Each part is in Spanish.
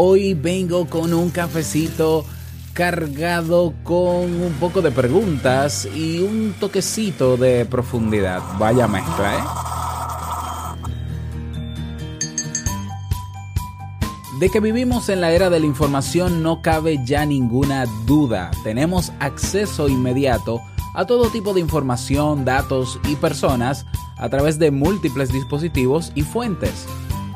Hoy vengo con un cafecito cargado con un poco de preguntas y un toquecito de profundidad. Vaya mezcla, ¿eh? De que vivimos en la era de la información no cabe ya ninguna duda. Tenemos acceso inmediato a todo tipo de información, datos y personas a través de múltiples dispositivos y fuentes.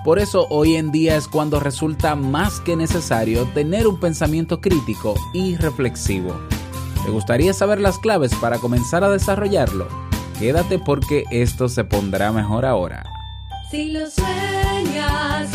Por eso hoy en día es cuando resulta más que necesario tener un pensamiento crítico y reflexivo. ¿Te gustaría saber las claves para comenzar a desarrollarlo? Quédate porque esto se pondrá mejor ahora. Si lo sueñas,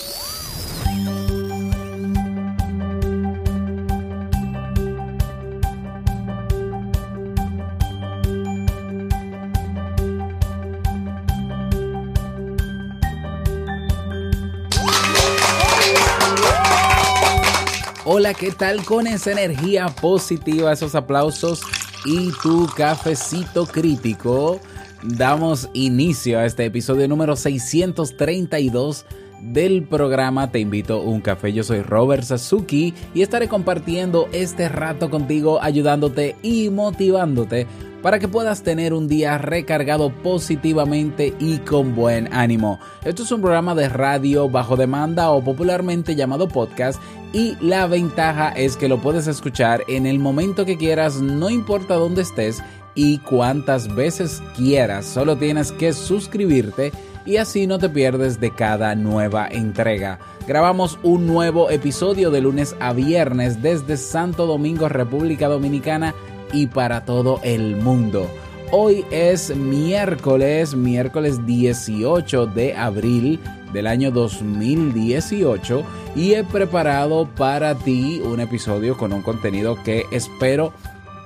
Hola, ¿qué tal con esa energía positiva, esos aplausos y tu cafecito crítico? Damos inicio a este episodio número 632 del programa Te invito a un café. Yo soy Robert Sasuki y estaré compartiendo este rato contigo, ayudándote y motivándote para que puedas tener un día recargado positivamente y con buen ánimo. Esto es un programa de radio bajo demanda o popularmente llamado podcast y la ventaja es que lo puedes escuchar en el momento que quieras, no importa dónde estés y cuántas veces quieras. Solo tienes que suscribirte y así no te pierdes de cada nueva entrega. Grabamos un nuevo episodio de lunes a viernes desde Santo Domingo, República Dominicana y para todo el mundo. Hoy es miércoles, miércoles 18 de abril del año 2018 y he preparado para ti un episodio con un contenido que espero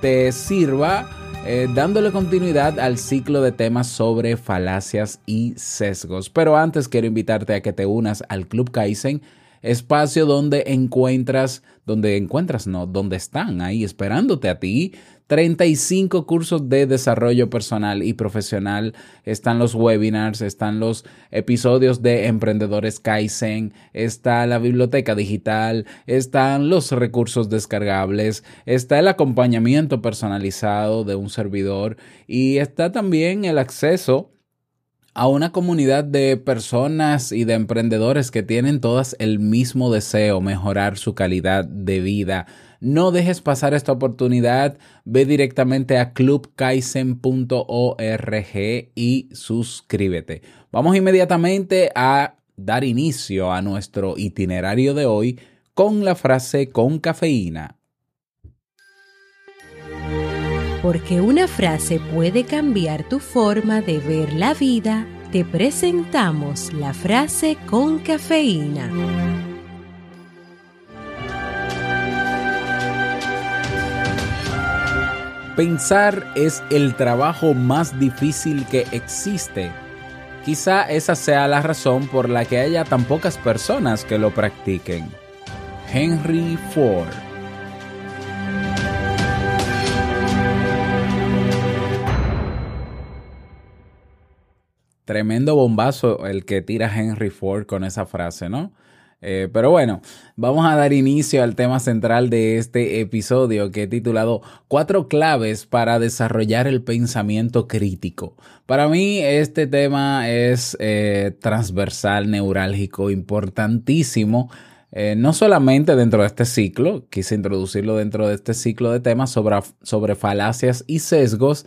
te sirva eh, dándole continuidad al ciclo de temas sobre falacias y sesgos. Pero antes quiero invitarte a que te unas al Club Kaizen, espacio donde encuentras, donde encuentras, no, donde están ahí esperándote a ti 35 cursos de desarrollo personal y profesional. Están los webinars, están los episodios de Emprendedores Kaizen, está la biblioteca digital, están los recursos descargables, está el acompañamiento personalizado de un servidor y está también el acceso a una comunidad de personas y de emprendedores que tienen todas el mismo deseo, mejorar su calidad de vida. No dejes pasar esta oportunidad, ve directamente a clubkaisen.org y suscríbete. Vamos inmediatamente a dar inicio a nuestro itinerario de hoy con la frase con cafeína. Porque una frase puede cambiar tu forma de ver la vida, te presentamos la frase con cafeína. Pensar es el trabajo más difícil que existe. Quizá esa sea la razón por la que haya tan pocas personas que lo practiquen. Henry Ford Tremendo bombazo el que tira Henry Ford con esa frase, ¿no? Eh, pero bueno, vamos a dar inicio al tema central de este episodio que he titulado Cuatro claves para desarrollar el pensamiento crítico. Para mí este tema es eh, transversal, neurálgico, importantísimo. Eh, no solamente dentro de este ciclo, quise introducirlo dentro de este ciclo de temas sobre, sobre falacias y sesgos,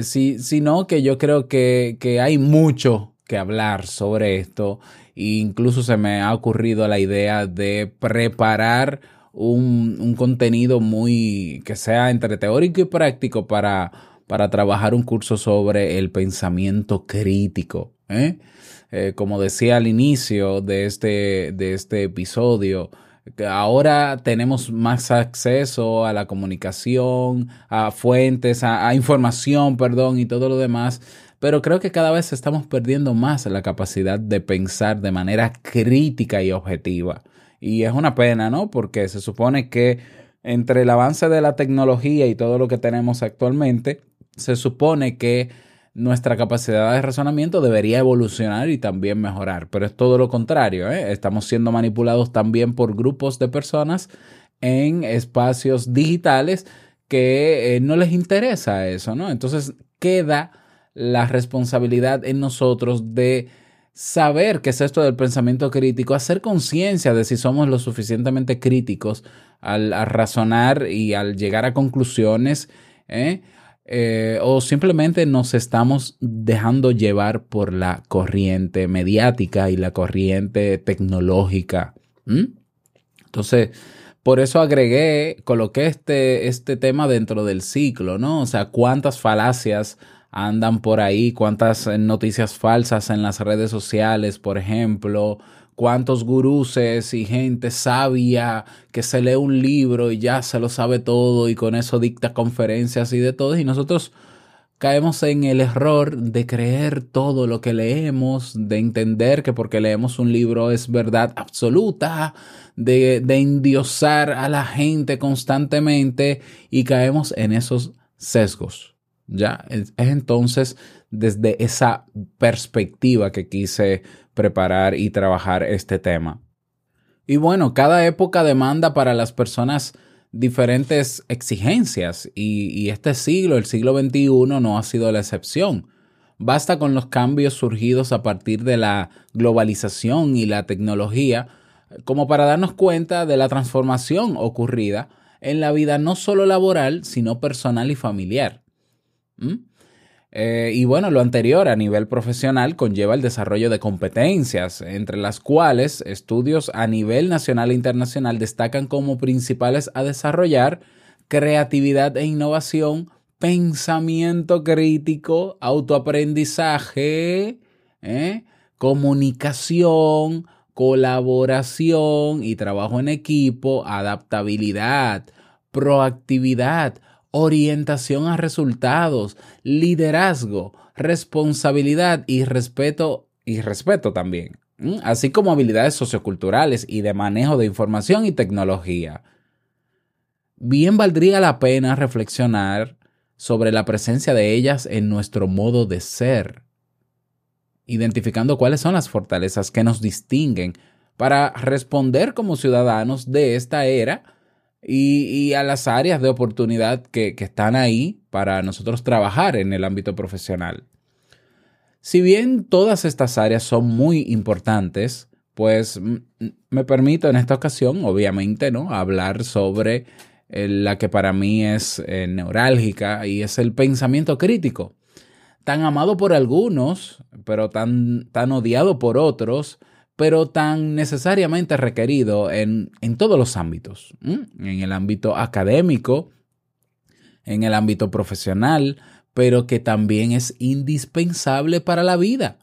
sí, sino que yo creo que, que hay mucho que hablar sobre esto. E incluso se me ha ocurrido la idea de preparar un, un contenido muy que sea entre teórico y práctico para, para trabajar un curso sobre el pensamiento crítico. ¿eh? Eh, como decía al inicio de este, de este episodio, ahora tenemos más acceso a la comunicación, a fuentes, a, a información, perdón, y todo lo demás pero creo que cada vez estamos perdiendo más la capacidad de pensar de manera crítica y objetiva. Y es una pena, ¿no? Porque se supone que entre el avance de la tecnología y todo lo que tenemos actualmente, se supone que nuestra capacidad de razonamiento debería evolucionar y también mejorar, pero es todo lo contrario, ¿eh? estamos siendo manipulados también por grupos de personas en espacios digitales que eh, no les interesa eso, ¿no? Entonces queda la responsabilidad en nosotros de saber qué es esto del pensamiento crítico, hacer conciencia de si somos lo suficientemente críticos al, razonar y al llegar a conclusiones, ¿eh? Eh, o simplemente nos estamos dejando llevar por la corriente mediática y la corriente tecnológica. Entonces, por eso agregué, coloqué este, este tema dentro del ciclo, ¿no? O sea, cuántas falacias andan por ahí, cuántas eh, noticias falsas en las redes sociales, por ejemplo, cuántos guruses y gente sabia que se lee un libro y ya se lo sabe todo y con eso dicta conferencias y de todo, y nosotros caemos en el error de creer todo lo que leemos, de entender que porque leemos un libro es verdad absoluta, de, de endiosar a la gente constantemente y caemos en esos sesgos. ¿Ya? Es, entonces desde esa perspectiva que quise preparar y trabajar este tema. Y bueno, cada época demanda para las personas diferentes exigencias y, y, este siglo, el siglo XXI, no ha sido la excepción. Basta con los cambios surgidos a partir de la globalización y la tecnología como para darnos cuenta de la transformación ocurrida en la vida no solo laboral, sino personal y familiar. ¿Mm? Eh, y bueno, lo anterior a nivel profesional conlleva el desarrollo de competencias, entre las cuales estudios a nivel nacional e internacional destacan como principales a desarrollar creatividad e innovación, pensamiento crítico, autoaprendizaje, ¿eh? comunicación, colaboración y trabajo en equipo, adaptabilidad, proactividad, orientación a resultados, liderazgo, responsabilidad y respeto y respeto también, así como habilidades socioculturales y de manejo de información y tecnología. Bien valdría la pena reflexionar sobre la presencia de ellas en nuestro modo de ser, identificando cuáles son las fortalezas que nos distinguen para responder como ciudadanos de esta era y, a las áreas de oportunidad que, están ahí para nosotros trabajar en el ámbito profesional. Si bien todas estas áreas son muy importantes, pues me permito en esta ocasión, obviamente, ¿no? hablar sobre eh, la que para mí es eh, neurálgica y es el pensamiento crítico. Tan amado por algunos, pero tan, tan odiado por otros, pero tan necesariamente requerido en, en todos los ámbitos, en el ámbito académico, en el ámbito profesional, pero que también es indispensable para la vida.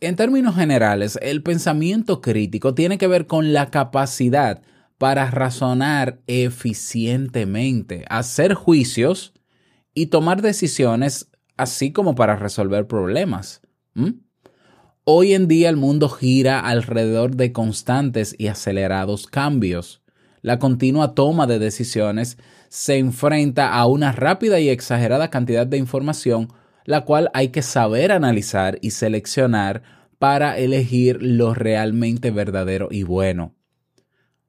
En términos generales, el pensamiento crítico tiene que ver con la capacidad para razonar eficientemente, hacer juicios y tomar decisiones, así como para resolver problemas. Hoy en día el mundo gira alrededor de constantes y acelerados cambios. La continua toma de decisiones se enfrenta a una rápida y exagerada cantidad de información, la cual hay que saber analizar y seleccionar para elegir lo realmente verdadero y bueno.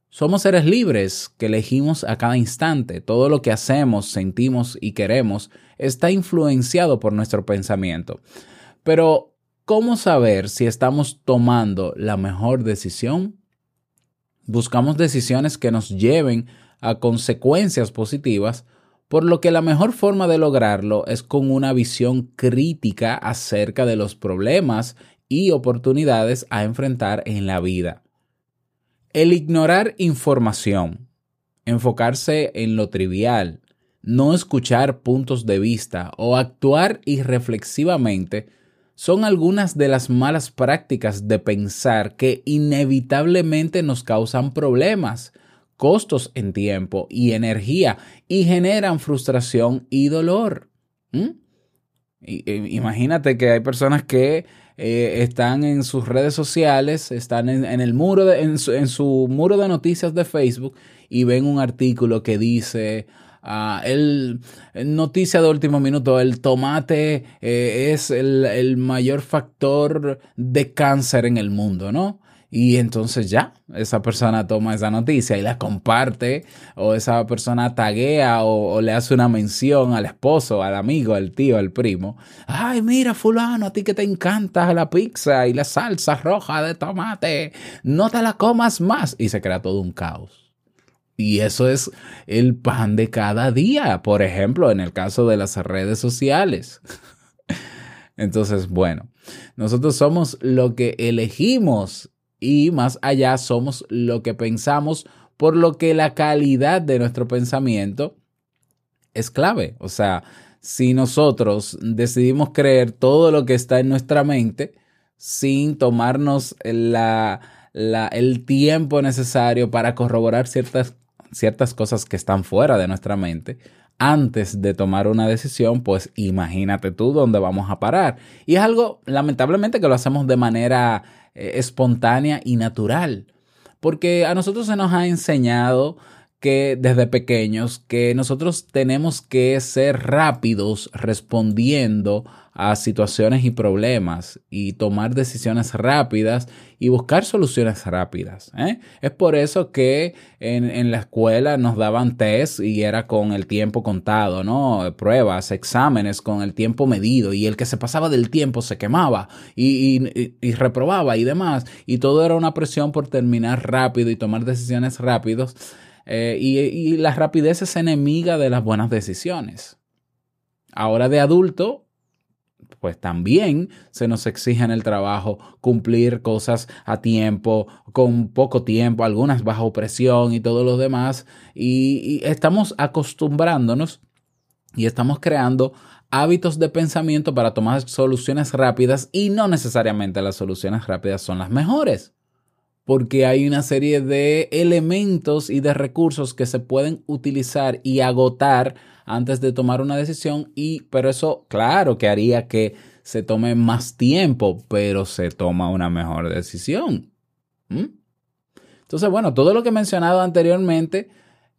Somos seres libres que elegimos a cada instante. Todo lo que hacemos, sentimos y queremos está influenciado por nuestro pensamiento. Pero ¿Cómo saber si estamos tomando la mejor decisión? Buscamos decisiones que nos lleven a consecuencias positivas, por lo que la mejor forma de lograrlo es con una visión crítica acerca de los problemas y oportunidades a enfrentar en la vida. El ignorar información, enfocarse en lo trivial, no escuchar puntos de vista o actuar irreflexivamente son algunas de las malas prácticas de pensar que inevitablemente nos causan problemas, costos en tiempo y energía y generan frustración y dolor. Imagínate que hay personas que eh, están en sus redes sociales, están en, el muro de- en su muro de noticias de Facebook y ven un artículo que dice ah, el noticia de último minuto, el tomate eh, es el, el mayor factor de cáncer en el mundo, ¿no? Y entonces ya, esa persona toma esa noticia y la comparte, o esa persona taguea o, o le hace una mención al esposo, al amigo, al tío, al primo. Ay, mira, fulano, a ti que te encanta la pizza y la salsa roja de tomate, no te la comas más. Y se crea todo un caos. Y eso es el pan de cada día, por ejemplo, en el caso de las redes sociales. Entonces, bueno, nosotros somos lo que elegimos y más allá somos lo que pensamos, por lo que la calidad de nuestro pensamiento es clave. O sea, si nosotros decidimos creer todo lo que está en nuestra mente sin tomarnos la, la- el tiempo necesario para corroborar ciertas, ciertas cosas que están fuera de nuestra mente, antes de tomar una decisión, pues imagínate tú dónde vamos a parar. Y es algo, lamentablemente, que lo hacemos de manera eh, espontánea y natural. Porque a nosotros se nos ha enseñado que desde pequeños que nosotros tenemos que ser rápidos respondiendo a situaciones y problemas y tomar decisiones rápidas y buscar soluciones rápidas. ¿eh? Es por eso que en, en la escuela nos daban test y era con el tiempo contado, ¿no? Pruebas, exámenes con el tiempo medido y el que se pasaba del tiempo se quemaba y, y- reprobaba y demás. Y todo era una presión por terminar rápido y tomar decisiones rápidos. Eh, y, y la rapidez es enemiga de las buenas decisiones. Ahora de adulto, pues también se nos exige en el trabajo cumplir cosas a tiempo, con poco tiempo, algunas bajo presión y todo lo demás. Y, y estamos acostumbrándonos y estamos creando hábitos de pensamiento para tomar soluciones rápidas y no necesariamente las soluciones rápidas son las mejores porque hay una serie de elementos y de recursos que se pueden utilizar y agotar antes de tomar una decisión y pero eso claro que haría que se tome más tiempo, pero se toma una mejor decisión. ¿Mm? Entonces, bueno, todo lo que he mencionado anteriormente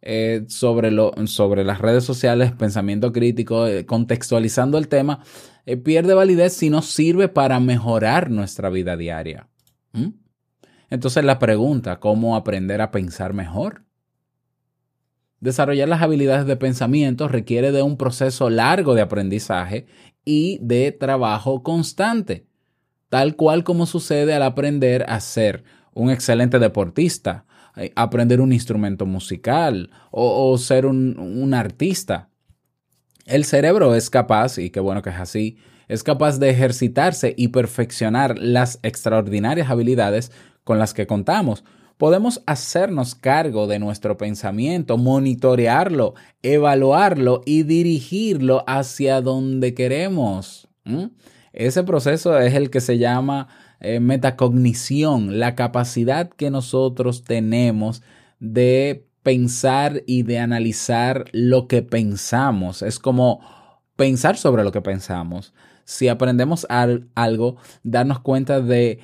eh, sobre, lo, sobre las redes sociales, pensamiento crítico, eh, contextualizando el tema, eh, pierde validez si no sirve para mejorar nuestra vida diaria. ¿Mm? Entonces la pregunta, ¿cómo aprender a pensar mejor? Desarrollar las habilidades de pensamiento requiere de un proceso largo de aprendizaje y de trabajo constante, tal cual como sucede al aprender a ser un excelente deportista, eh, aprender un instrumento musical o, ser un, un artista. El cerebro es capaz, y qué bueno que es así, es capaz de ejercitarse y perfeccionar las extraordinarias habilidades con las que contamos. Podemos hacernos cargo de nuestro pensamiento, monitorearlo, evaluarlo y dirigirlo hacia donde queremos. Ese proceso es el que se llama eh, metacognición, la capacidad que nosotros tenemos de pensar y de analizar lo que pensamos. Es como pensar sobre lo que pensamos. Si aprendemos al- algo, darnos cuenta de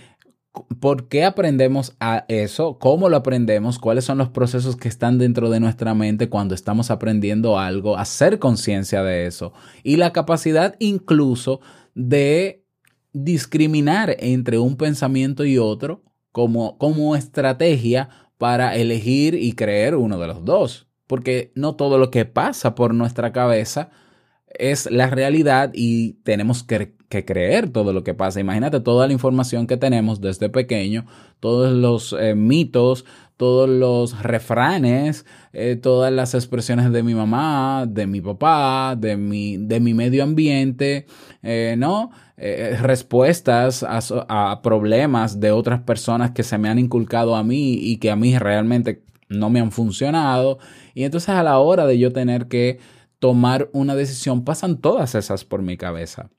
por qué aprendemos a eso, cómo lo aprendemos, cuáles son los procesos que están dentro de nuestra mente cuando estamos aprendiendo algo, hacer conciencia de eso y la capacidad incluso de discriminar entre un pensamiento y otro como, como estrategia para elegir y creer uno de los dos. Porque no todo lo que pasa por nuestra cabeza es la realidad y tenemos que, creer todo lo que pasa. Imagínate toda la información que tenemos desde pequeño, todos los eh, mitos, todos los refranes, eh, todas las expresiones de mi mamá, de mi papá, de mi, de mi medio ambiente, eh, ¿no? Respuestas a problemas de otras personas que se me han inculcado a mí y que a mí realmente no me han funcionado. Y entonces a la hora de yo tener que tomar una decisión, pasan todas esas por mi cabeza.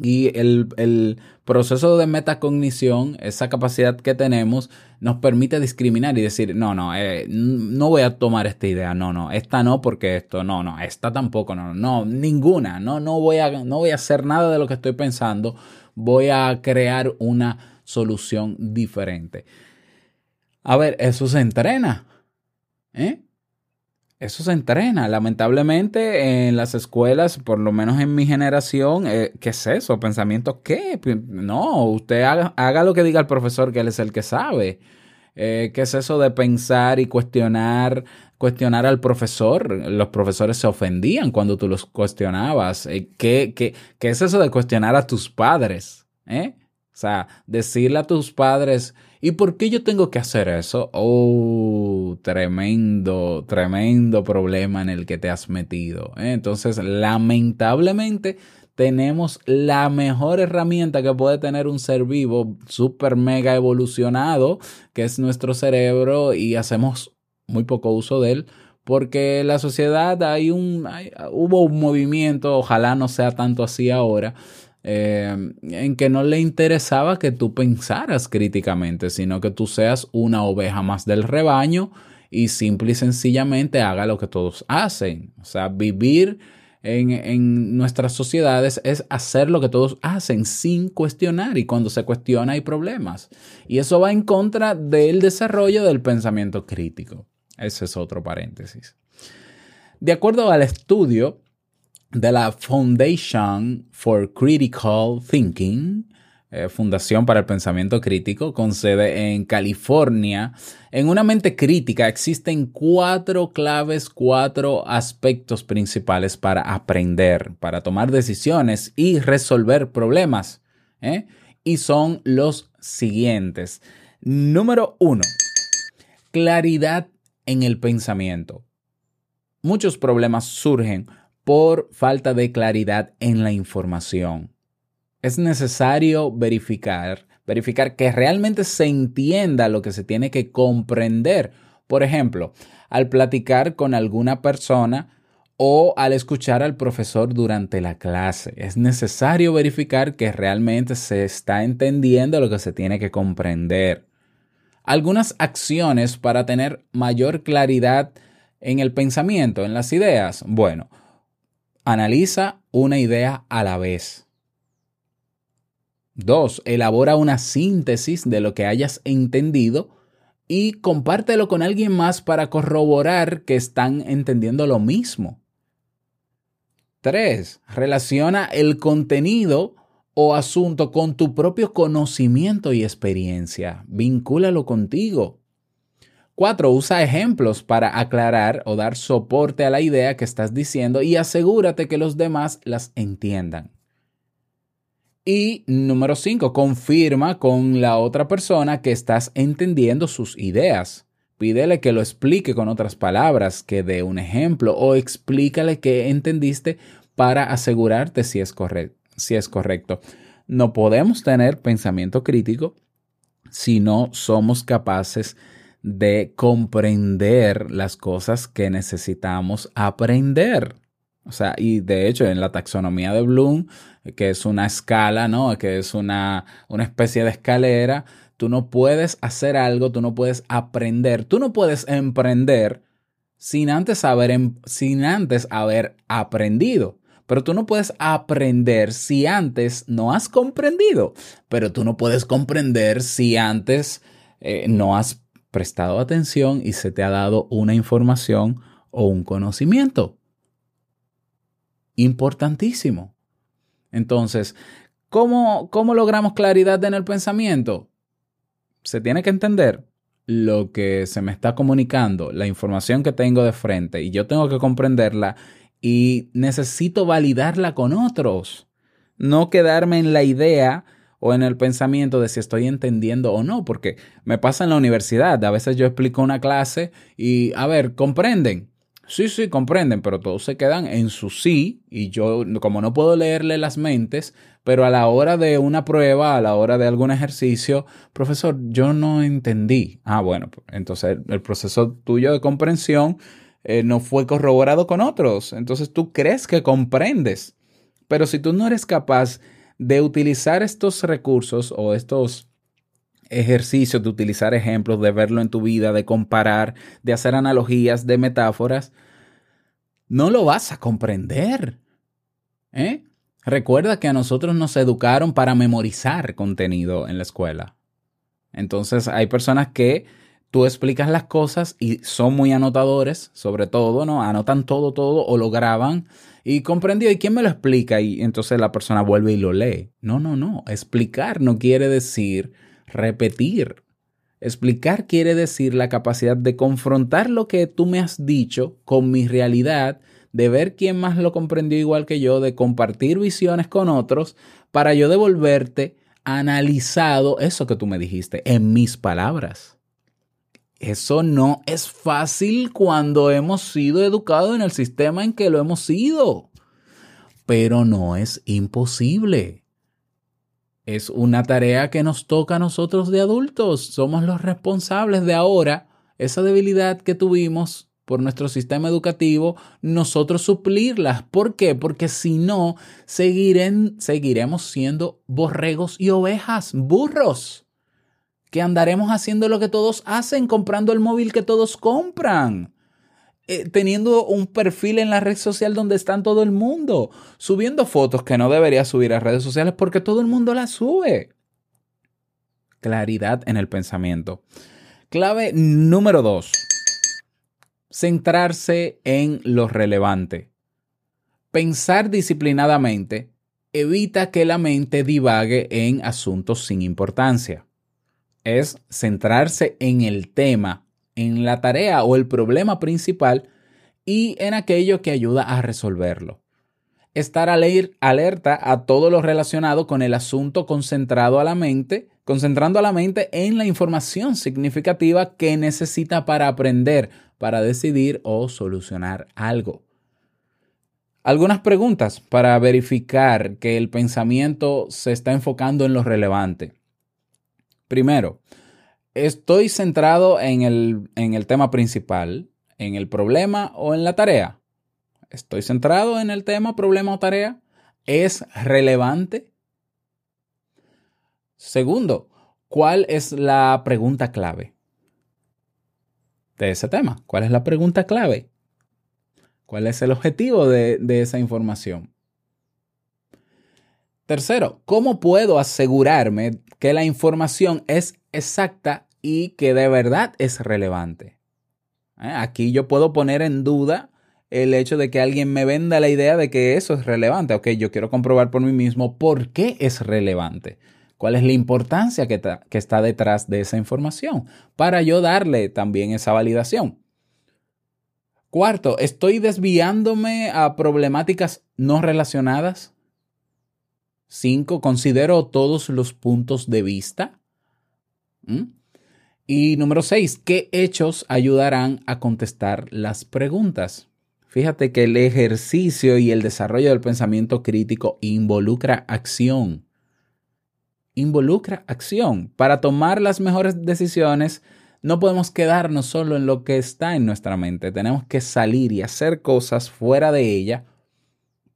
Y el, el proceso de metacognición, esa capacidad que tenemos, nos permite discriminar y decir, no, no, eh, no voy a tomar esta idea, no, no, esta no porque esto, no, no, esta tampoco, no, no, ninguna, no, no voy a, no voy a hacer nada de lo que estoy pensando, voy a crear una solución diferente. A ver, eso se entrena, ¿eh? Eso se entrena. Lamentablemente en las escuelas, por lo menos en mi generación, eh, ¿qué es eso? ¿Pensamiento qué? No, usted haga, haga lo que diga el profesor, que él es el que sabe. Eh, ¿Qué es eso de pensar y cuestionar, cuestionar al profesor? Los profesores se ofendían cuando tú los cuestionabas. Eh, ¿qué, qué, qué es eso de cuestionar a tus padres? O sea, decirle a tus padres, ¿y por qué yo tengo que hacer eso? Oh, tremendo, tremendo problema en el que te has metido. ¿eh? Entonces, lamentablemente, tenemos la mejor herramienta que puede tener un ser vivo, super mega evolucionado, que es nuestro cerebro, y hacemos muy poco uso de él. Porque la sociedad hay un, hay- hubo un movimiento, ojalá no sea tanto así ahora, eh, en que no le interesaba que tú pensaras críticamente, sino que tú seas una oveja más del rebaño y simple y sencillamente haga lo que todos hacen. O sea, vivir en, en nuestras sociedades es hacer lo que todos hacen sin cuestionar y cuando se cuestiona hay problemas. Y eso va en contra del desarrollo del pensamiento crítico. Ese es otro paréntesis. De acuerdo al estudio, de la Foundation for Critical Thinking, eh, Fundación para el Pensamiento Crítico, con sede en California. En una mente crítica existen cuatro claves, cuatro aspectos principales para aprender, para tomar decisiones y resolver problemas. ¿eh? Y son los siguientes. Número uno, claridad en el pensamiento. Muchos problemas surgen por falta de claridad en la información. Es necesario verificar, verificar que realmente se entienda lo que se tiene que comprender. Por ejemplo, al platicar con alguna persona o al escuchar al profesor durante la clase. Es necesario verificar que realmente se está entendiendo lo que se tiene que comprender. Algunas acciones para tener mayor claridad en el pensamiento, en las ideas. Bueno, Analiza una idea a la vez. 2. Elabora una síntesis de lo que hayas entendido y compártelo con alguien más para corroborar que están entendiendo lo mismo. 3. Relaciona el contenido o asunto con tu propio conocimiento y experiencia. Vincúlalo contigo. 4. Usa ejemplos para aclarar o dar soporte a la idea que estás diciendo y asegúrate que los demás las entiendan. Y número 5. Confirma con la otra persona que estás entendiendo sus ideas. Pídele que lo explique con otras palabras, que dé un ejemplo o explícale que entendiste para asegurarte si es, corre si es correcto. No podemos tener pensamiento crítico si no somos capaces de comprender las cosas que necesitamos aprender. O sea, y de hecho en la taxonomía de Bloom, que es una escala, ¿no? Que es una, una especie de escalera, tú no puedes hacer algo, tú no puedes aprender, tú no puedes emprender sin antes haber, em, sin antes haber aprendido. Pero tú no puedes aprender si antes no has comprendido. Pero tú no puedes comprender si antes eh, no has prestado atención y se te ha dado una información o un conocimiento. Importantísimo. Entonces, ¿cómo, ¿cómo logramos claridad en el pensamiento? Se tiene que entender lo que se me está comunicando, la información que tengo de frente, y yo tengo que comprenderla y necesito validarla con otros. No quedarme en la idea o en el pensamiento de si estoy entendiendo o no, porque me pasa en la universidad. A veces yo explico una clase y, a ver, ¿comprenden? Sí, sí, comprenden, pero todos se quedan en su sí y yo, como no puedo leerle las mentes, pero a la hora de una prueba, a la hora de algún ejercicio, profesor, yo no entendí. Ah, bueno, pues, entonces el proceso tuyo de comprensión eh, no fue corroborado con otros. Entonces tú crees que comprendes, pero si tú no eres capaz de utilizar estos recursos o estos ejercicios, de utilizar ejemplos, de verlo en tu vida, de comparar, de hacer analogías, de metáforas, no lo vas a comprender. ¿eh? Recuerda que a nosotros nos educaron para memorizar contenido en la escuela. Entonces hay personas que tú explicas las cosas y son muy anotadores, sobre todo, ¿no? Anotan todo, todo o lo graban y comprendió, ¿y quién me lo explica? Y entonces la persona vuelve y lo lee. No, no, no. Explicar no quiere decir repetir. Explicar quiere decir la capacidad de confrontar lo que tú me has dicho con mi realidad, de ver quién más lo comprendió igual que yo, de compartir visiones con otros, para yo devolverte analizado eso que tú me dijiste en mis palabras. Eso no es fácil cuando hemos sido educados en el sistema en que lo hemos sido, pero no es imposible. Es una tarea que nos toca a nosotros de adultos. Somos los responsables de ahora esa debilidad que tuvimos por nuestro sistema educativo, nosotros suplirlas. ¿Por qué? Porque si no, seguiremos siendo borregos y ovejas, burros que andaremos haciendo lo que todos hacen, comprando el móvil que todos compran, eh, teniendo un perfil en la red social donde están todo el mundo, subiendo fotos que no debería subir a redes sociales porque todo el mundo las sube. Claridad en el pensamiento. Clave número dos. Centrarse en lo relevante. Pensar disciplinadamente evita que la mente divague en asuntos sin importancia es centrarse en el tema, en la tarea o el problema principal y en aquello que ayuda a resolverlo. Estar alerta a todo lo relacionado con el asunto concentrado a la mente, concentrando a la mente en la información significativa que necesita para aprender, para decidir o solucionar algo. Algunas preguntas para verificar que el pensamiento se está enfocando en lo relevante. Primero, ¿estoy centrado en el, en el tema principal, en el problema o en la tarea? ¿Estoy centrado en el tema, problema o tarea? ¿Es relevante? Segundo, ¿cuál es la pregunta clave de ese tema? ¿Cuál es la pregunta clave? ¿Cuál es el objetivo de, de esa información? Tercero, ¿cómo puedo asegurarme que la información es exacta y que de verdad es relevante? ¿Eh? Aquí yo puedo poner en duda el hecho de que alguien me venda la idea de que eso es relevante. Ok, yo quiero comprobar por mí mismo por qué es relevante. ¿Cuál es la importancia que, que está detrás de esa información? Para yo darle también esa validación. Cuarto, ¿estoy desviándome a problemáticas no relacionadas? Cinco, considero todos los puntos de vista. Y número seis, ¿qué hechos ayudarán a contestar las preguntas? Fíjate que el ejercicio y el desarrollo del pensamiento crítico involucra acción. Involucra acción. Para tomar las mejores decisiones, no podemos quedarnos solo en lo que está en nuestra mente. Tenemos que salir y hacer cosas fuera de ella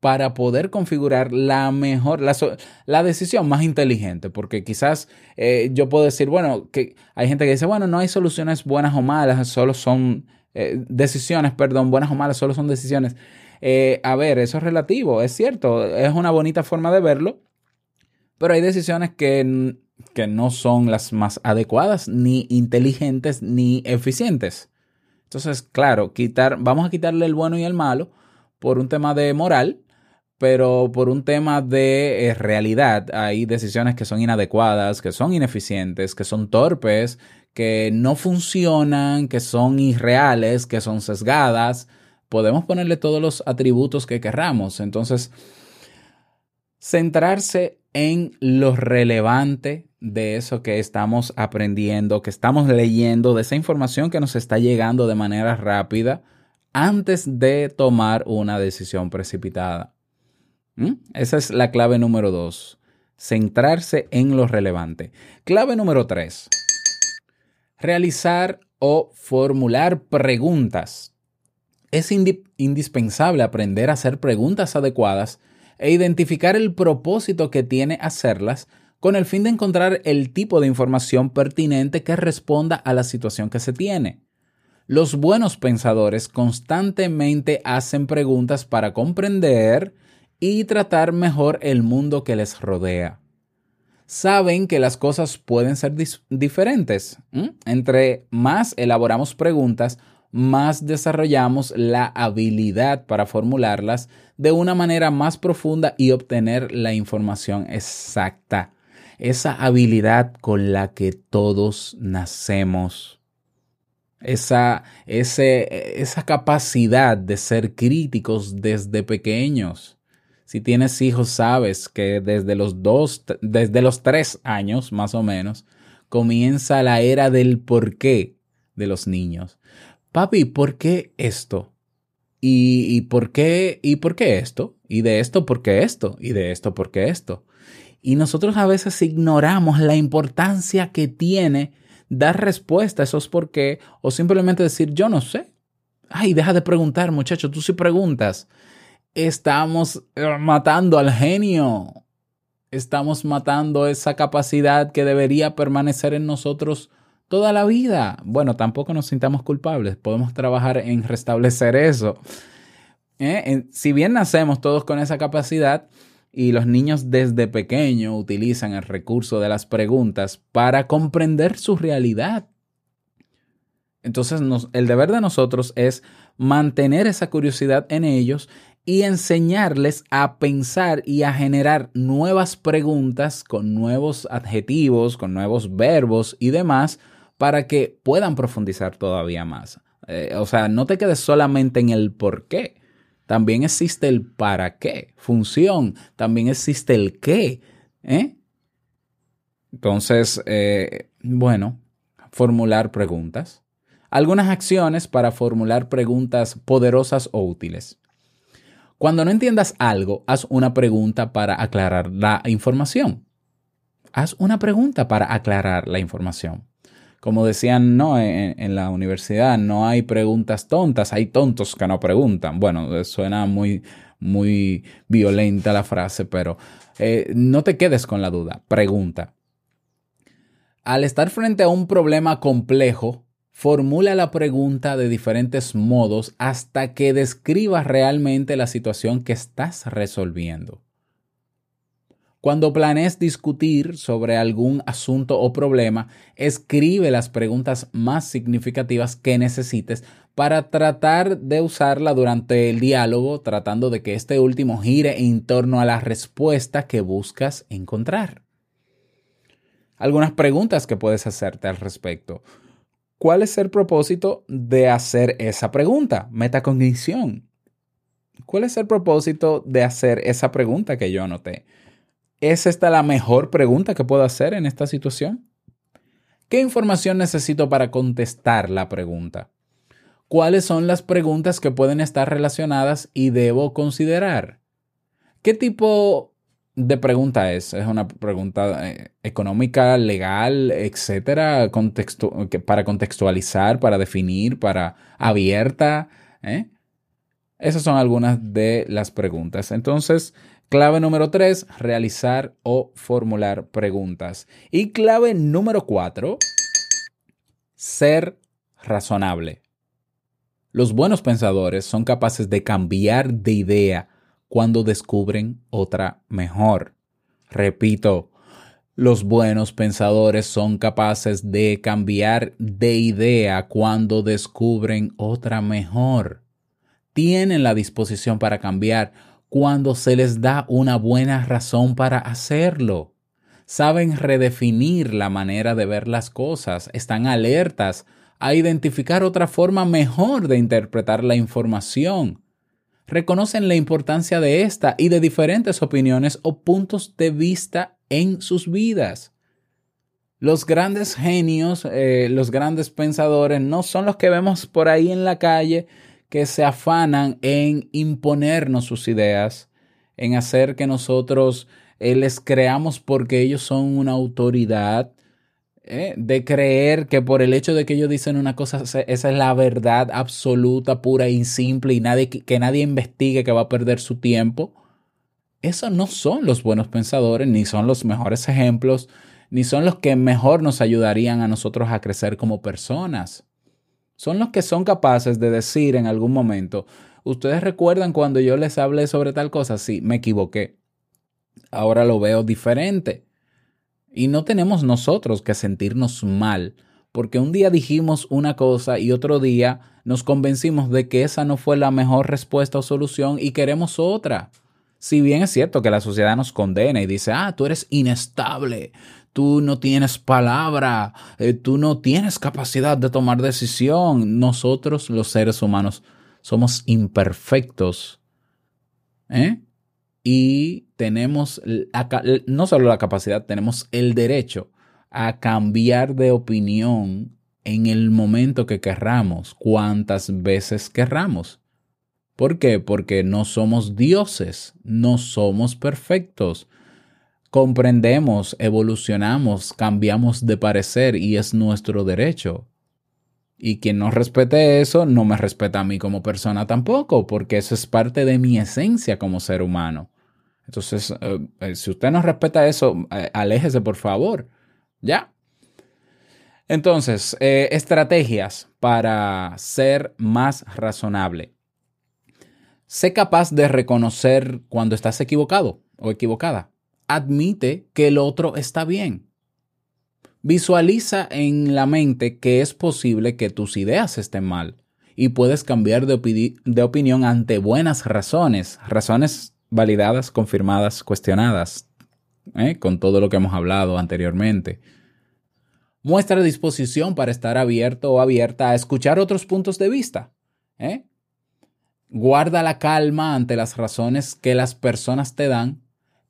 para poder configurar la mejor, la, decisión más inteligente, porque quizás eh, yo puedo decir, bueno, que hay gente que dice, bueno, no hay soluciones buenas o malas, solo son eh, decisiones, perdón, buenas o malas, solo son decisiones. Eh, a ver, eso es relativo, es cierto, es una bonita forma de verlo, pero hay decisiones que, que no son las más adecuadas, ni inteligentes, ni eficientes. Entonces, claro, quitar, vamos a quitarle el bueno y el malo por un tema de moral, pero por un tema de eh, realidad hay decisiones que son inadecuadas, que son ineficientes, que son torpes, que no funcionan, que son irreales, que son sesgadas, podemos ponerle todos los atributos que querramos. Entonces, centrarse en lo relevante de eso que estamos aprendiendo, que estamos leyendo, de esa información que nos está llegando de manera rápida antes de tomar una decisión precipitada. ¿Mm? Esa es la clave número dos. Centrarse en lo relevante. Clave número tres. Realizar o formular preguntas. Es indispensable aprender a hacer preguntas adecuadas e identificar el propósito que tiene hacerlas con el fin de encontrar el tipo de información pertinente que responda a la situación que se tiene. Los buenos pensadores constantemente hacen preguntas para comprender y tratar mejor el mundo que les rodea. Saben que las cosas pueden ser diferentes. Entre más elaboramos preguntas, más desarrollamos la habilidad para formularlas de una manera más profunda y obtener la información exacta. Esa habilidad con la que todos nacemos esa, esa capacidad de ser críticos desde pequeños. Si tienes hijos, sabes que desde los dos, desde los tres años más o menos, comienza la era del por qué de los niños. Papi, ¿por qué esto? ¿Y, y por qué? ¿Y por qué esto? ¿Y de esto por qué esto? ¿Y de esto por qué esto? Y nosotros a veces ignoramos la importancia que tiene dar respuesta a esos por qué o simplemente decir yo no sé. Ay, deja de preguntar, muchacho, tú sí preguntas. Estamos eh, matando al genio. Estamos matando esa capacidad que debería permanecer en nosotros toda la vida. Bueno, tampoco nos sintamos culpables. Podemos trabajar en restablecer eso. ¿Eh? Si bien nacemos todos con esa capacidad, y los niños desde pequeño utilizan el recurso de las preguntas para comprender su realidad. Entonces, el deber de nosotros es mantener esa curiosidad en ellos y enseñarles a pensar y a generar nuevas preguntas con nuevos adjetivos, con nuevos verbos y demás para que puedan profundizar todavía más. Eh, o sea, no te quedes solamente en el por qué, también existe el para qué, función, también existe el qué. ¿eh? Entonces, eh, bueno, formular preguntas. Algunas acciones para formular preguntas poderosas o útiles. Cuando no entiendas algo, haz una pregunta para aclarar la información. Haz una pregunta para aclarar la información como decían no en, la universidad, no hay preguntas tontas, hay tontos que no preguntan. Bueno, suena muy, muy violenta la frase, pero eh, no te quedes con la duda, pregunta. Al estar frente a un problema complejo, formula la pregunta de diferentes modos hasta que describas realmente la situación que estás resolviendo. Cuando planees discutir sobre algún asunto o problema, escribe las preguntas más significativas que necesites para tratar de usarla durante el diálogo, tratando de que este último gire en torno a la respuesta que buscas encontrar. Algunas preguntas que puedes hacerte al respecto. ¿Cuál es el propósito de hacer esa pregunta? Metacognición. ¿Cuál es el propósito de hacer esa pregunta que yo anoté? ¿Es esta la mejor pregunta que puedo hacer en esta situación? ¿Qué información necesito para contestar la pregunta? ¿Cuáles son las preguntas que pueden estar relacionadas y debo considerar? ¿Qué tipo de pregunta es? ¿Es una pregunta eh, económica, legal, etcétera? para contextualizar, para definir, para abierta. ¿eh? Esas son algunas de las preguntas. Entonces, Clave número tres, realizar o formular preguntas. Y clave número cuatro, ser razonable. Los buenos pensadores son capaces de cambiar de idea cuando descubren otra mejor. Repito, los buenos pensadores son capaces de cambiar de idea cuando descubren otra mejor. Tienen la disposición para cambiar cuando se les da una buena razón para hacerlo. Saben redefinir la manera de ver las cosas, están alertas a identificar otra forma mejor de interpretar la información. Reconocen la importancia de esta y de diferentes opiniones o puntos de vista en sus vidas. Los grandes genios, eh, los grandes pensadores, no son los que vemos por ahí en la calle que se afanan en imponernos sus ideas, en hacer que nosotros eh, les creamos porque ellos son una autoridad, eh, de creer que por el hecho de que ellos dicen una cosa, esa es la verdad absoluta, pura y simple, y nadie, que nadie investigue que va a perder su tiempo. Esos no son los buenos pensadores, ni son los mejores ejemplos ni son los que mejor nos ayudarían a nosotros a crecer como personas. Son los que son capaces de decir en algún momento, ¿ustedes recuerdan cuando yo les hablé sobre tal cosa? Sí, me equivoqué. Ahora lo veo diferente. Y no tenemos nosotros que sentirnos mal, porque un día dijimos una cosa y otro día nos convencimos de que esa no fue la mejor respuesta o solución y queremos otra. Si bien es cierto que la sociedad nos condena y dice, ah, tú eres inestable, tú no tienes palabra, eh, tú no tienes capacidad de tomar decisión. Nosotros los seres humanos somos imperfectos. ¿eh? Y tenemos no solo la capacidad, tenemos el derecho a cambiar de opinión en el momento que querramos, cuantas veces querramos. ¿Por qué? Porque no somos dioses, no somos perfectos comprendemos, evolucionamos, cambiamos de parecer y es nuestro derecho. Y quien no respete eso, no me respeta a mí como persona tampoco, porque eso es parte de mi esencia como ser humano. Entonces, eh, eh, si usted no respeta eso, eh, aléjese por favor. ¿Ya? Entonces, estrategias para ser más razonable. Sé capaz de reconocer cuando estás equivocado o equivocada admite que el otro está bien. Visualiza en la mente que es posible que tus ideas estén mal y puedes cambiar de, de, opinión ante buenas razones, razones validadas, confirmadas, cuestionadas, ¿eh? con todo lo que hemos hablado anteriormente. Muestra disposición para estar abierto o abierta a escuchar otros puntos de vista. ¿eh? Guarda la calma ante las razones que las personas te dan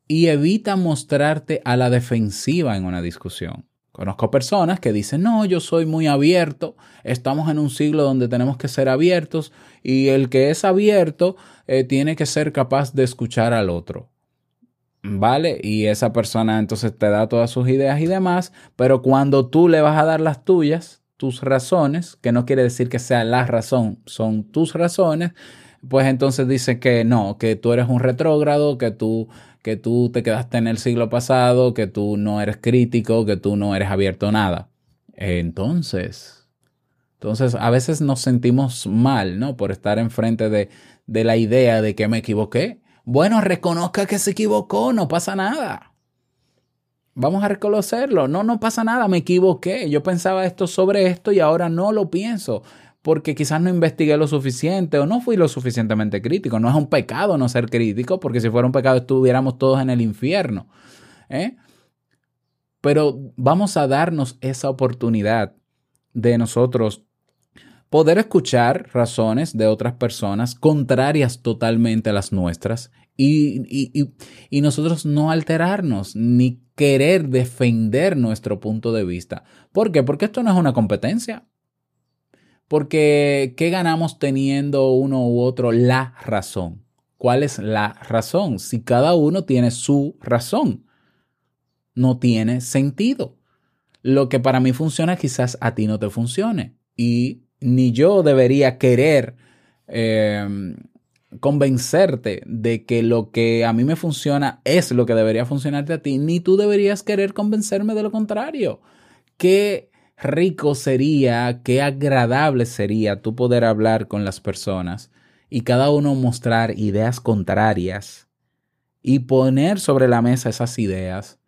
y evita mostrarte a la defensiva en una discusión. Conozco personas que dicen, no, yo soy muy abierto, estamos en un siglo donde tenemos que ser abiertos y el que es abierto eh, tiene que ser capaz de escuchar al otro. ¿Vale? Y esa persona entonces te da todas sus ideas y demás, pero cuando tú le vas a dar las tuyas, tus razones, que no quiere decir que sea la razón, son tus razones, pues entonces dice que no, que tú eres un retrógrado, que tú que tú te quedaste en el siglo pasado, que tú no eres crítico, que tú no eres abierto a nada. Entonces, entonces a veces nos sentimos mal, ¿no? Por estar enfrente de, de la idea de que me equivoqué. Bueno, reconozca que se equivocó, no pasa nada. Vamos a reconocerlo. No, no pasa nada, me equivoqué. Yo pensaba esto sobre esto y ahora no lo pienso porque quizás no investigué lo suficiente o no fui lo suficientemente crítico. No es un pecado no ser crítico, porque si fuera un pecado estuviéramos todos en el infierno. ¿eh? Pero vamos a darnos esa oportunidad de nosotros poder escuchar razones de otras personas contrarias totalmente a las nuestras y, y, nosotros no alterarnos ni querer defender nuestro punto de vista. ¿Por qué? Porque esto no es una competencia. Porque, ¿qué ganamos teniendo uno u otro la razón? ¿Cuál es la razón? Si cada uno tiene su razón, no tiene sentido. Lo que para mí funciona quizás a ti no te funcione. Y ni yo debería querer em, convencerte de que lo que a mí me funciona es lo que debería funcionarte a ti, ni tú deberías querer convencerme de lo contrario. Que rico sería, qué agradable sería tú poder hablar con las personas y cada uno mostrar ideas contrarias y poner sobre la mesa esas ideas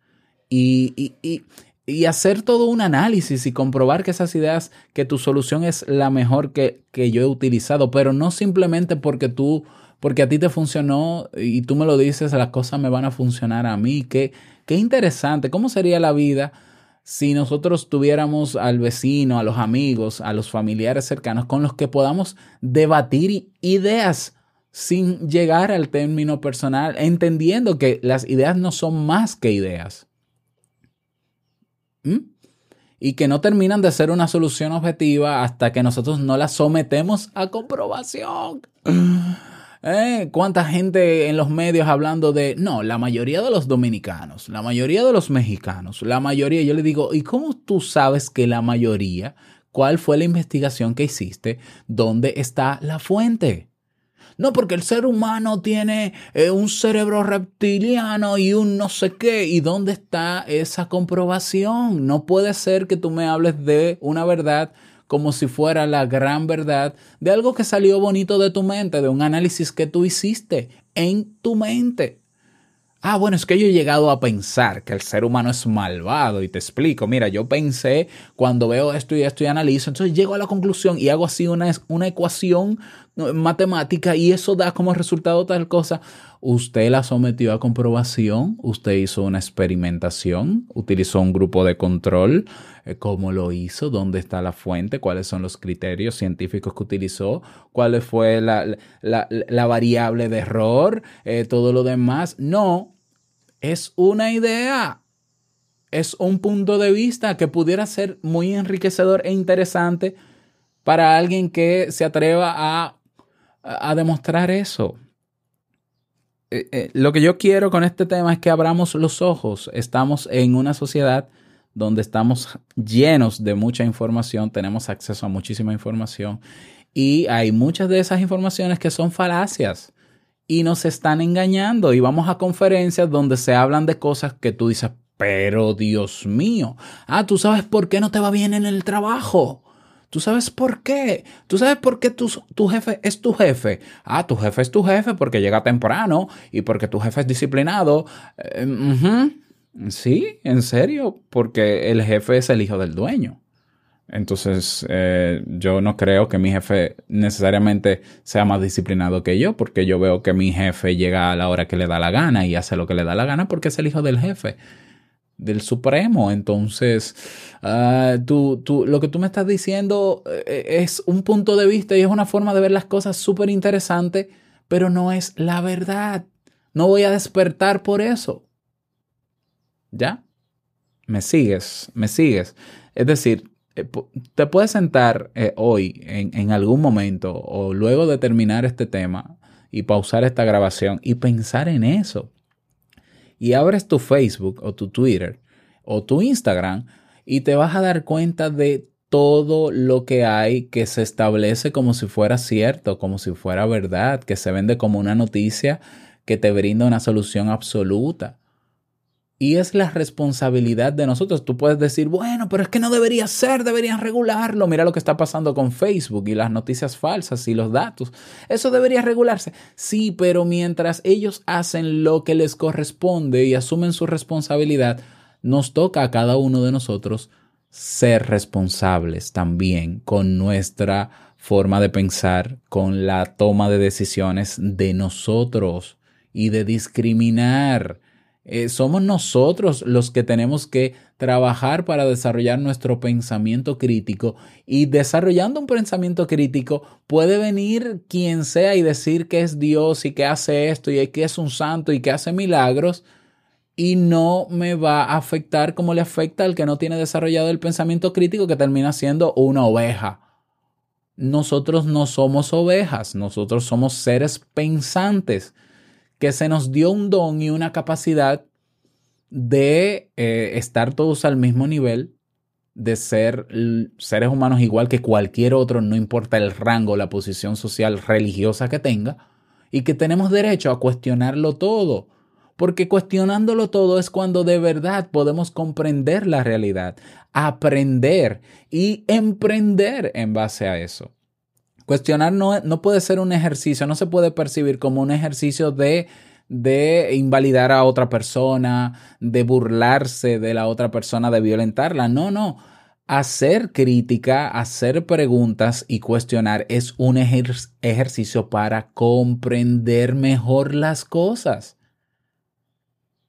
y, y, hacer todo un análisis y comprobar que esas ideas, que tu solución es la mejor que, que yo he utilizado, pero no simplemente porque tú, porque a ti te funcionó y tú me lo dices, las cosas me van a funcionar a mí. Qué, qué interesante, ¿cómo sería la vida? Si nosotros tuviéramos al vecino, a los amigos, a los familiares cercanos con los que podamos debatir ideas sin llegar al término personal, entendiendo que las ideas no son más que ideas. ¿Mm? Y que no terminan de ser una solución objetiva hasta que nosotros no las sometemos a comprobación. ¿Eh? ¿Cuánta gente en los medios hablando de, no, la mayoría de los dominicanos, la mayoría de los mexicanos, la mayoría, yo le digo, ¿y cómo tú sabes que la mayoría, cuál fue la investigación que hiciste, dónde está la fuente? No, porque el ser humano tiene eh, un cerebro reptiliano y un no sé qué. ¿Y dónde está esa comprobación? No puede ser que tú me hables de una verdad como si fuera la gran verdad de algo que salió bonito de tu mente, de un análisis que tú hiciste en tu mente. Ah, bueno, es que yo he llegado a pensar que el ser humano es malvado y te explico, mira, yo pensé cuando veo esto y esto y analizo, entonces llego a la conclusión y hago así una, una ecuación matemática y eso da como resultado tal cosa. Usted la sometió a comprobación, usted hizo una experimentación, utilizó un grupo de control, eh, cómo lo hizo, dónde está la fuente, cuáles son los criterios científicos que utilizó, cuál fue la, la, variable de error, eh, todo lo demás. No, es una idea, es un punto de vista que pudiera ser muy enriquecedor e interesante para alguien que se atreva a, a demostrar eso. Eh, eh, lo que yo quiero con este tema es que abramos los ojos. Estamos en una sociedad donde estamos llenos de mucha información, tenemos acceso a muchísima información y hay muchas de esas informaciones que son falacias y nos están engañando y vamos a conferencias donde se hablan de cosas que tú dices, pero Dios mío, ah, tú sabes por qué no te va bien en el trabajo. ¿Tú sabes por qué? ¿Tú sabes por qué tu, tu, jefe es tu jefe? Ah, tu jefe es tu jefe porque llega temprano y porque tu jefe es disciplinado. Eh, Sí, en serio, porque el jefe es el hijo del dueño. Entonces, eh, yo no creo que mi jefe necesariamente sea más disciplinado que yo, porque yo veo que mi jefe llega a la hora que le da la gana y hace lo que le da la gana porque es el hijo del jefe, del supremo. Entonces, uh, tú, tú, lo que tú me estás diciendo eh, es un punto de vista y es una forma de ver las cosas súper interesante, pero no es la verdad. No voy a despertar por eso. ¿Ya? ¿Me sigues? ¿Me sigues? Es decir, eh, te puedes sentar eh, hoy en, en, algún momento o luego de terminar este tema y pausar esta grabación y pensar en eso. Y abres tu Facebook o tu Twitter o tu Instagram y te vas a dar cuenta de todo lo que hay que se establece como si fuera cierto, como si fuera verdad, que se vende como una noticia que te brinda una solución absoluta. Y es la responsabilidad de nosotros. Tú puedes decir, bueno, pero es que no debería ser, deberían regularlo. Mira lo que está pasando con Facebook y las noticias falsas y los datos. Eso debería regularse. Sí, pero mientras ellos hacen lo que les corresponde y asumen su responsabilidad, nos toca a cada uno de nosotros ser responsables también con nuestra forma de pensar, con la toma de decisiones de nosotros y de discriminar eh, somos nosotros los que tenemos que trabajar para desarrollar nuestro pensamiento crítico y desarrollando un pensamiento crítico puede venir quien sea y decir que es Dios y que hace esto y que es un santo y que hace milagros y no me va a afectar como le afecta al que no tiene desarrollado el pensamiento crítico que termina siendo una oveja. Nosotros no somos ovejas, nosotros somos seres pensantes que se nos dio un don y una capacidad de eh, estar todos al mismo nivel, de ser seres humanos igual que cualquier otro, no importa el rango, la posición social, religiosa que tenga, y que tenemos derecho a cuestionarlo todo, porque cuestionándolo todo es cuando de verdad podemos comprender la realidad, aprender y emprender en base a eso. Cuestionar no, no puede ser un ejercicio, no se puede percibir como un ejercicio de de invalidar a otra persona, de burlarse de la otra persona, de violentarla. No, no. Hacer crítica, hacer preguntas y cuestionar es un ejercicio para comprender mejor las cosas.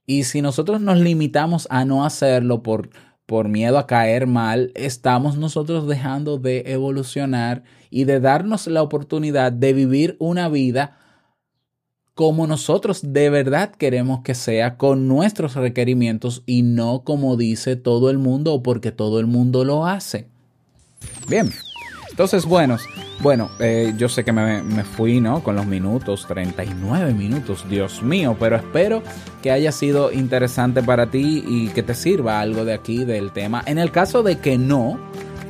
Y si nosotros nos limitamos a no hacerlo por por miedo a caer mal, estamos nosotros dejando de evolucionar y de darnos la oportunidad de vivir una vida como nosotros de verdad queremos que sea, con nuestros requerimientos y no como dice todo el mundo o porque todo el mundo lo hace. Bien, entonces, bueno, bueno, eh, yo sé que me, fui, ¿no? Con los minutos, 39 minutos, Dios mío, pero espero que haya sido interesante para ti y que te sirva algo de aquí del tema. En el caso de que no,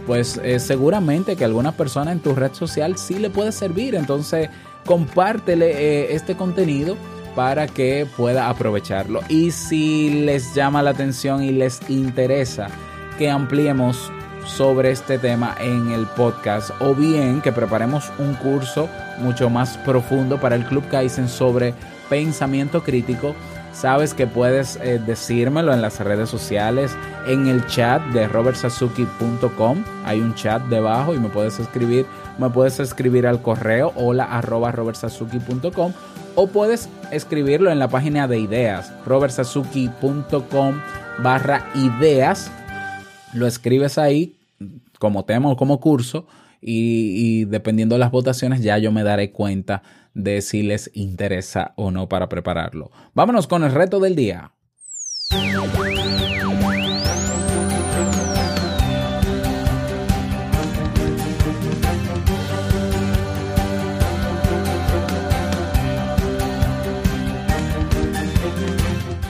pues eh, seguramente que alguna persona en tu red social sí le puede servir, entonces compártele eh, este contenido para que pueda aprovecharlo. Y si les llama la atención y les interesa que ampliemos sobre este tema en el podcast o bien que preparemos un curso mucho más profundo para el Club Kaizen sobre pensamiento crítico, sabes que puedes eh, decírmelo en las redes sociales, en el chat de robertsazuki.com. Hay un chat debajo y me puedes escribir, me puedes escribir al correo hola arroba robertsazuki.com o puedes escribirlo en la página de ideas, robertsazuki.com barra ideas. Lo escribes ahí como tema o como curso y, dependiendo de las votaciones ya yo me daré cuenta de si les interesa o no para prepararlo. Vámonos con el reto del día.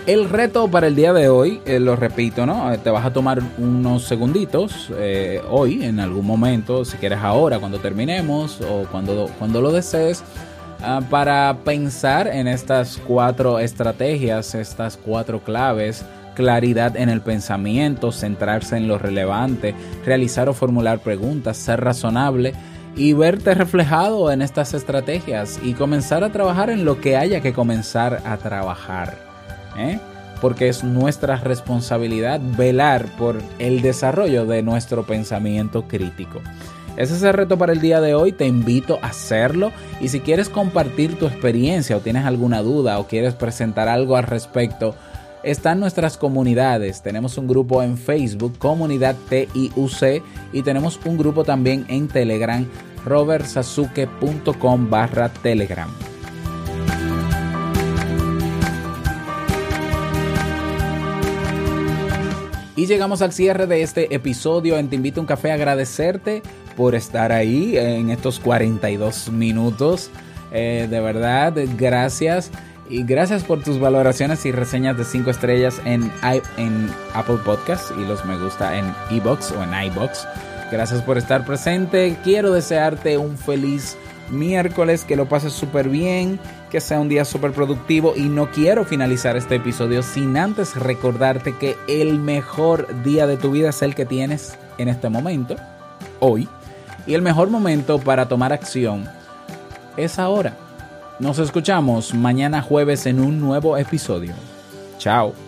El reto para el día de hoy, eh, lo repito, ¿no? Te vas a tomar unos segunditos eh, hoy, en algún momento, si quieres ahora, cuando terminemos o cuando, cuando lo desees, uh, para pensar en estas cuatro estrategias, estas cuatro claves. Claridad en el pensamiento, centrarse en lo relevante, realizar o formular preguntas, ser razonable y verte reflejado en estas estrategias y comenzar a trabajar en lo que haya que comenzar a trabajar. ¿Eh? porque es nuestra responsabilidad velar por el desarrollo de nuestro pensamiento crítico. Ese es el reto para el día de hoy, te invito a hacerlo y si quieres compartir tu experiencia o tienes alguna duda o quieres presentar algo al respecto, están nuestras comunidades. Tenemos un grupo en Facebook, Comunidad TIUC, y tenemos un grupo también en Telegram, robertsazuke.com barra Telegram. Y llegamos al cierre de este episodio en Te Invito a un Café. Agradecerte por estar ahí en estos 42 minutos. Eh, de verdad, gracias. Y gracias por tus valoraciones y reseñas de 5 estrellas en, Apple Podcast y los me gusta en iBox o en iBox. Gracias por estar presente. Quiero desearte un feliz miércoles, que lo pases súper bien, que sea un día súper productivo y no quiero finalizar este episodio sin antes recordarte que el mejor día de tu vida es el que tienes en este momento, hoy, y el mejor momento para tomar acción es ahora. Nos escuchamos mañana jueves en un nuevo episodio. Chao.